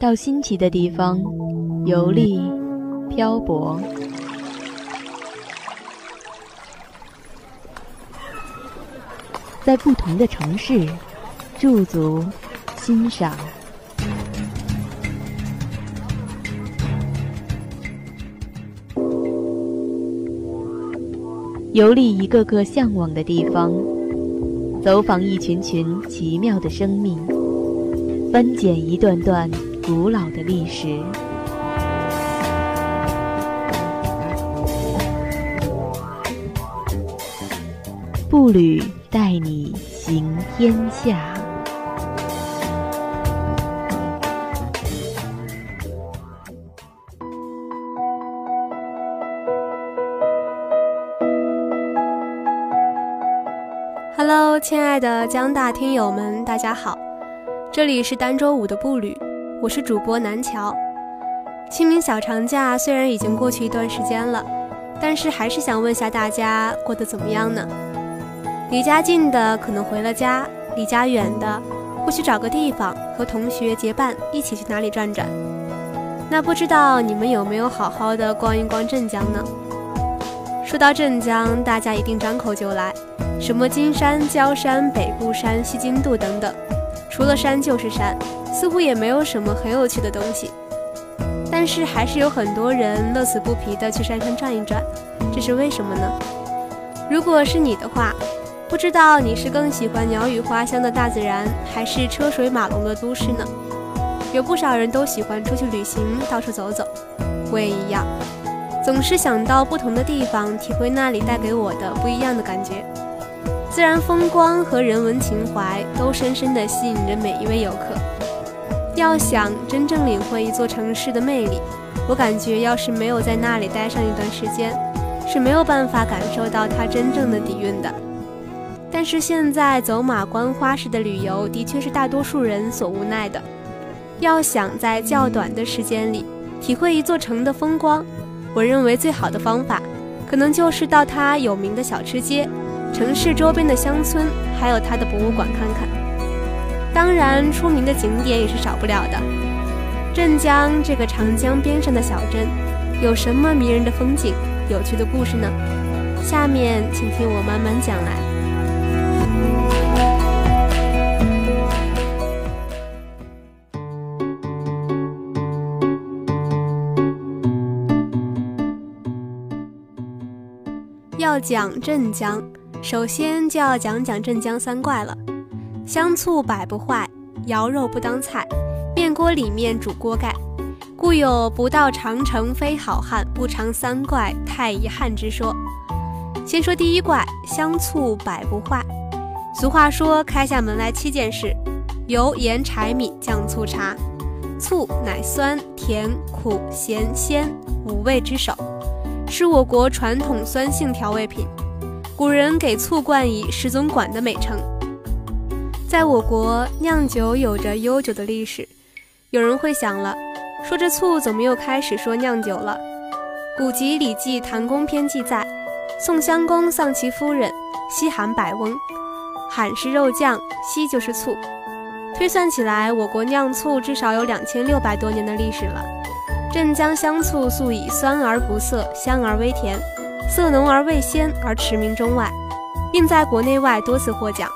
到新奇的地方游历、漂泊，在不同的城市驻足欣赏，游历一个个向往的地方，走访一群群奇妙的生命，翻检一段段。古老的历史，步履带你行天下。Hello，亲爱的江大听友们，大家好，这里是儋州五的步履。我是主播南桥。清明小长假虽然已经过去一段时间了，但是还是想问下大家过得怎么样呢？离家近的可能回了家，离家远的或许找个地方和同学结伴一起去哪里转转。那不知道你们有没有好好的逛一逛镇江呢？说到镇江，大家一定张口就来，什么金山、焦山、北固山、西津渡等等，除了山就是山。似乎也没有什么很有趣的东西，但是还是有很多人乐此不疲地去山上转一转，这是为什么呢？如果是你的话，不知道你是更喜欢鸟语花香的大自然，还是车水马龙的都市呢？有不少人都喜欢出去旅行，到处走走，我也一样，总是想到不同的地方，体会那里带给我的不一样的感觉。自然风光和人文情怀都深深地吸引着每一位游客。要想真正领会一座城市的魅力，我感觉要是没有在那里待上一段时间，是没有办法感受到它真正的底蕴的。但是现在走马观花式的旅游，的确是大多数人所无奈的。要想在较短的时间里体会一座城的风光，我认为最好的方法，可能就是到它有名的小吃街、城市周边的乡村，还有它的博物馆看看。当然，出名的景点也是少不了的。镇江这个长江边上的小镇，有什么迷人的风景、有趣的故事呢？下面请听我慢慢讲来。要讲镇江，首先就要讲讲镇江三怪了。香醋百不坏，肴肉不当菜，面锅里面煮锅盖，故有不到长城非好汉，不尝三怪太遗憾之说。先说第一怪，香醋百不坏。俗话说，开下门来七件事：油盐柴米酱醋茶。醋乃酸甜苦咸鲜五味之首，是我国传统酸性调味品。古人给醋冠以十总管的美称。在我国，酿酒有着悠久的历史。有人会想了，说这醋怎么又开始说酿酒了？古籍《礼记·谭公篇》记载，宋襄公丧其夫人，西韩百翁，韩是肉酱，西就是醋。推算起来，我国酿醋至少有两千六百多年的历史了。镇江香醋素以酸而不涩，香而微甜，色浓而味鲜而驰名中外，并在国内外多次获奖。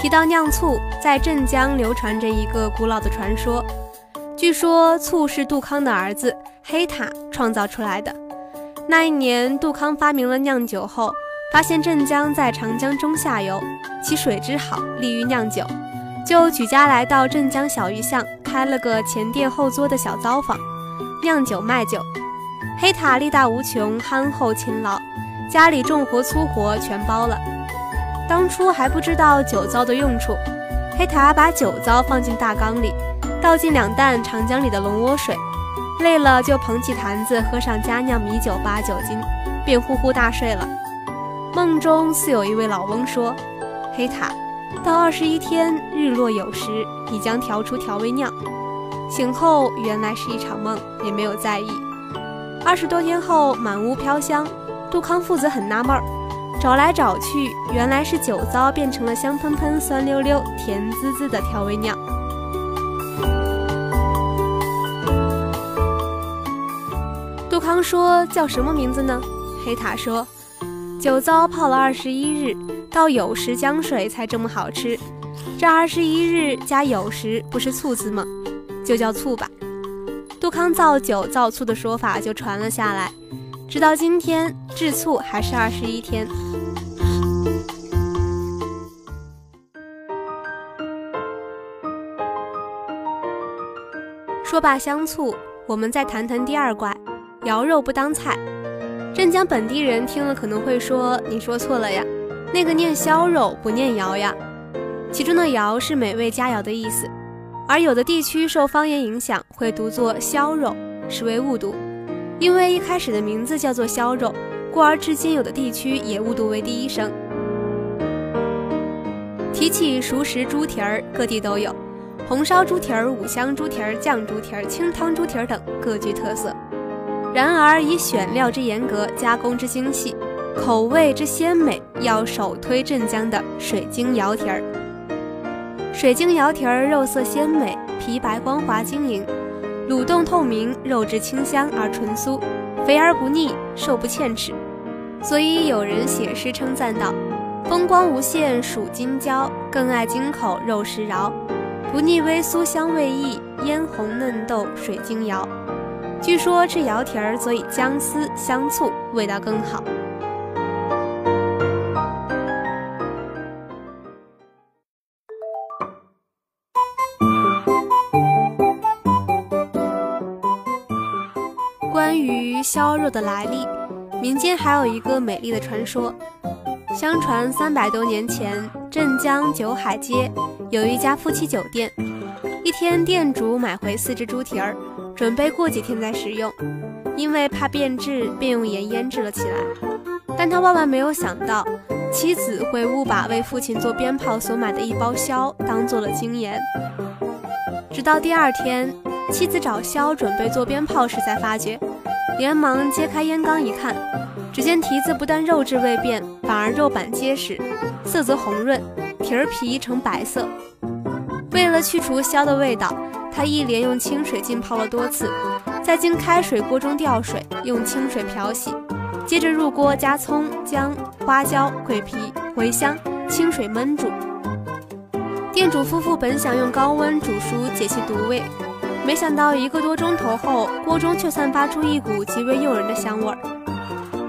提到酿醋，在镇江流传着一个古老的传说。据说醋是杜康的儿子黑塔创造出来的。那一年，杜康发明了酿酒后，发现镇江在长江中下游，其水质好，利于酿酒，就举家来到镇江小鱼巷，开了个前店后作的小糟坊，酿酒卖酒。黑塔力大无穷，憨厚勤劳，家里重活粗活全包了。当初还不知道酒糟的用处，黑塔把酒糟放进大缸里，倒进两担长江里的龙窝水，累了就捧起坛子喝上佳酿米酒八九斤，便呼呼大睡了。梦中似有一位老翁说：“黑塔，到二十一天日落有时，你将调出调味酿。”醒后原来是一场梦，也没有在意。二十多天后，满屋飘香，杜康父子很纳闷儿。找来找去，原来是酒糟变成了香喷喷、酸溜溜、甜滋滋的调味料。杜康说：“叫什么名字呢？”黑塔说：“酒糟泡了二十一日，到酉时江水才这么好吃。这二十一日加酉时，不是醋字吗？就叫醋吧。”杜康造酒造醋的说法就传了下来，直到今天制醋还是二十一天。说罢香醋，我们再谈谈第二怪，肴肉不当菜。镇江本地人听了可能会说：“你说错了呀，那个念肴肉不念肴呀。”其中的肴是美味佳肴的意思，而有的地区受方言影响会读作肴肉，实为误读。因为一开始的名字叫做肴肉，故而至今有的地区也误读为第一声。提起熟食猪蹄儿，各地都有。红烧猪蹄儿、五香猪蹄儿、酱猪蹄儿、清汤猪蹄儿等各具特色，然而以选料之严格、加工之精细、口味之鲜美，要首推镇江的水晶窑蹄儿。水晶窑蹄儿肉色鲜美，皮白光滑晶莹，卤冻透明，肉质清香而纯酥，肥而不腻，瘦不欠齿。所以有人写诗称赞道：“风光无限属金椒，更爱京口肉食饶。”不腻微酥香味溢，嫣红嫩豆水晶窑。据说吃窑蹄儿佐以姜丝、香醋，味道更好。关于削肉的来历，民间还有一个美丽的传说。相传三百多年前，镇江九海街。有一家夫妻酒店，一天店主买回四只猪蹄儿，准备过几天再食用，因为怕变质，便用盐腌制了起来。但他万万没有想到，妻子会误把为父亲做鞭炮所买的一包硝当做了精盐。直到第二天，妻子找硝准备做鞭炮时，才发觉，连忙揭开烟缸一看，只见蹄子不但肉质未变，反而肉板结实，色泽红润。蹄儿皮呈白色，为了去除硝的味道，他一连用清水浸泡了多次，再经开水锅中吊水，用清水漂洗，接着入锅加葱、姜、花椒、桂皮、茴香，清水焖煮。店主夫妇本想用高温煮熟解其毒味，没想到一个多钟头后，锅中却散发出一股极为诱人的香味儿。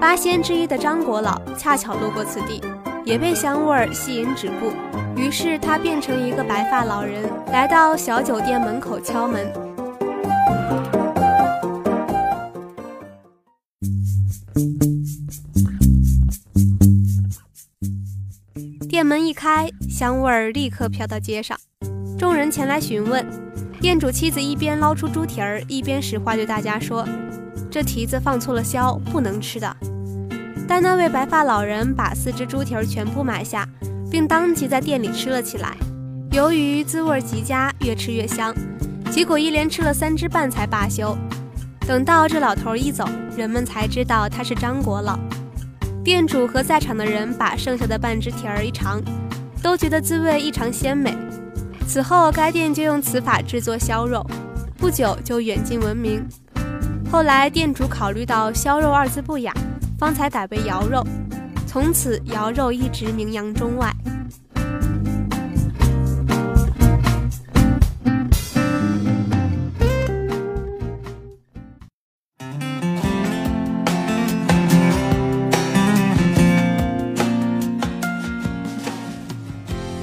八仙之一的张国老恰巧路过此地。也被香味儿吸引止步，于是他变成一个白发老人，来到小酒店门口敲门。店门一开，香味儿立刻飘到街上，众人前来询问。店主妻子一边捞出猪蹄儿，一边使话对大家说：“这蹄子放错了销，不能吃的。”但那位白发老人把四只猪蹄儿全部买下，并当即在店里吃了起来。由于滋味极佳，越吃越香，结果一连吃了三只半才罢休。等到这老头一走，人们才知道他是张国老。店主和在场的人把剩下的半只蹄儿一尝，都觉得滋味异常鲜美。此后，该店就用此法制作削肉，不久就远近闻名。后来，店主考虑到“削肉”二字不雅。方才改为肴肉，从此肴肉一直名扬中外。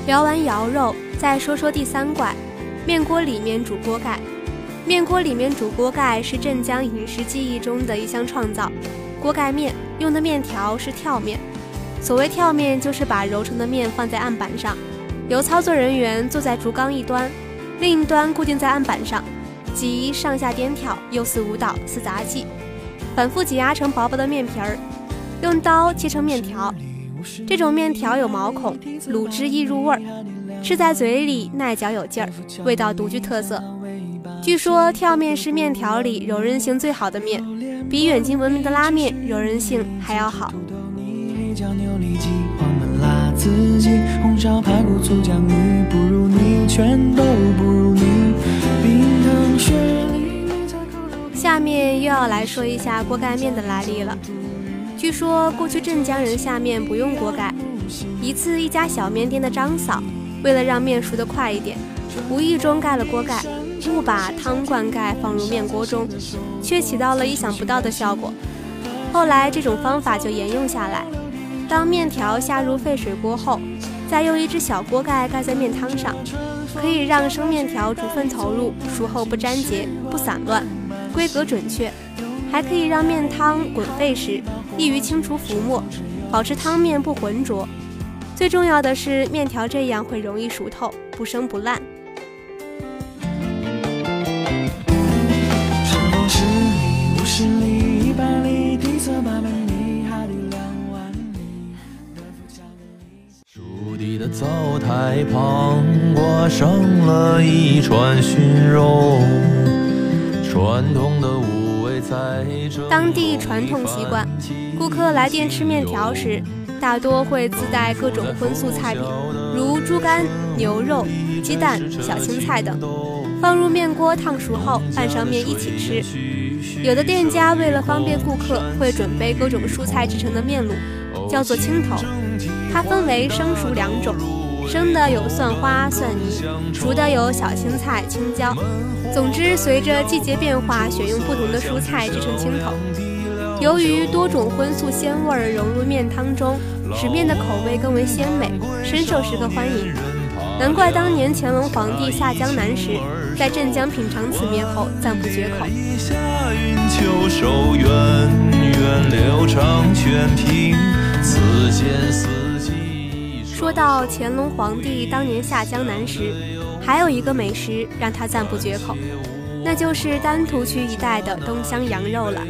聊完肴肉，再说说第三怪，面锅里面煮锅盖。面锅里面煮锅盖是镇江饮食记忆中的一项创造。锅盖面用的面条是跳面，所谓跳面就是把揉成的面放在案板上，由操作人员坐在竹缸一端，另一端固定在案板上，即上下颠跳，又似舞蹈似杂技，反复挤压成薄薄的面皮儿，用刀切成面条。这种面条有毛孔，卤汁易入味儿，吃在嘴里耐嚼有劲儿，味道独具特色。据说跳面是面条里柔韧性最好的面。比远近闻名的拉面柔韧性还要好。下面又要来说一下锅盖面的来历了。据说过去镇江人下面不用锅盖。一次，一家小面店的张嫂为了让面熟得快一点，无意中盖了锅盖，误把汤灌盖放入面锅中，却起到了意想不到的效果。后来这种方法就沿用下来。当面条下入沸水锅后，再用一只小锅盖盖在面汤上，可以让生面条逐份投入，熟后不粘结、不散乱，规格准确，还可以让面汤滚沸时易于清除浮沫，保持汤面不浑浊。最重要的是，面条这样会容易熟透，不生不烂。蜀地的灶台旁挂上了一串熏肉，传统的五味在这。当地传统习惯，顾客来店吃面条时。大多会自带各种荤素菜品，如猪肝、牛肉、鸡蛋、小青菜等，放入面锅烫熟后拌上面一起吃。有的店家为了方便顾客，会准备各种蔬菜制成的面卤，叫做青头。它分为生熟两种，生的有蒜花、蒜泥，熟的有小青菜、青椒。总之，随着季节变化，选用不同的蔬菜制成青头。由于多种荤素鲜味融入面汤中，使面的口味更为鲜美，深受食客欢迎。难怪当年乾隆皇帝下江南时，在镇江品尝此面后赞不绝口。说到乾隆皇帝当年下江南时，还有一个美食让他赞不绝口，那就是丹徒区一带的东乡羊肉了。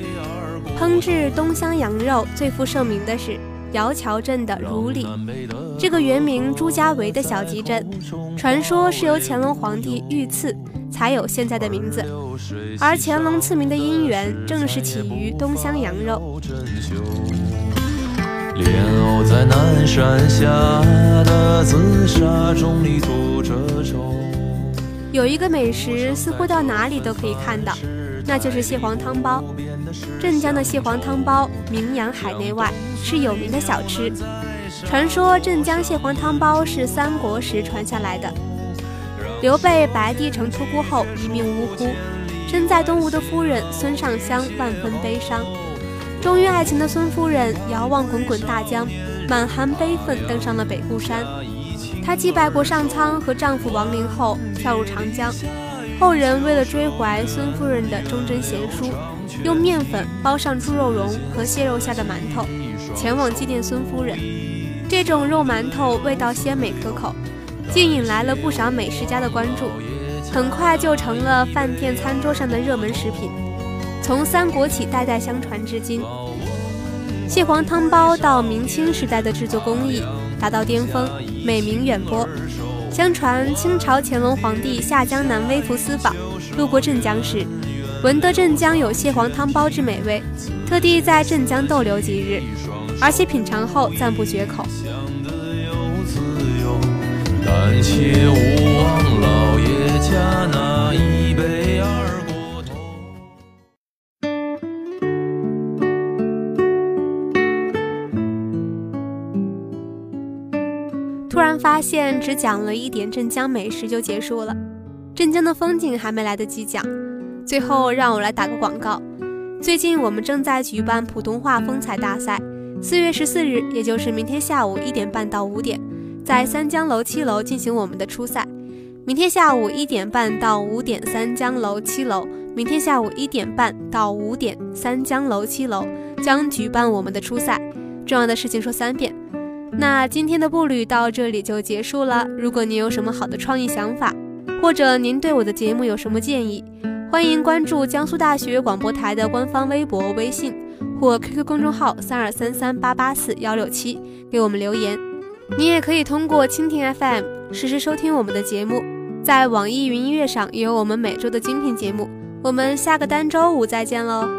烹制东乡羊肉最负盛名的是姚桥镇的如里，这个原名朱家围的小集镇，传说是由乾隆皇帝御赐才有现在的名字。而乾隆赐名的因缘，正是起于东乡羊肉。莲藕在南山下的紫砂中里吐着愁。有一个美食，似乎到哪里都可以看到。那就是蟹黄汤包，镇江的蟹黄汤包名扬海内外，是有名的小吃。传说镇江蟹黄汤包是三国时传下来的。刘备白帝城出孤后一命呜呼，身在东吴的夫人孙尚香万分悲伤。忠于爱情的孙夫人遥望滚滚大江，满含悲愤登上了北固山。她祭拜过上苍和丈夫亡灵后，跳入长江。后人为了追怀孙夫人的忠贞贤淑，用面粉包上猪肉蓉和蟹肉馅的馒头，前往祭奠孙夫人。这种肉馒头味道鲜美可口，竟引来了不少美食家的关注，很快就成了饭店餐桌上的热门食品。从三国起代代相传至今，蟹黄汤包到明清时代的制作工艺达到巅峰，美名远播。相传清朝乾隆皇帝下江南微服私访，路过镇江时，闻得镇江有蟹黄汤包之美味，特地在镇江逗留几日，而且品尝后赞不绝口。但且勿忘老爷家那一杯二锅头。突然发现只讲了一点镇江美食就结束了，镇江的风景还没来得及讲。最后让我来打个广告，最近我们正在举办普通话风采大赛，四月十四日，也就是明天下午一点半到五点，在三江楼七楼进行我们的初赛。明天下午一点半到五点，三江楼七楼。明天下午一点半到五点，三江楼七楼将举办我们的初赛。重要的事情说三遍。那今天的步履到这里就结束了。如果您有什么好的创意想法，或者您对我的节目有什么建议，欢迎关注江苏大学广播台的官方微博、微信或 QQ 公众号三二三三八八四幺六七给我们留言。你也可以通过蜻蜓 FM 实时收听我们的节目，在网易云音乐上也有我们每周的精品节目。我们下个单周五再见喽。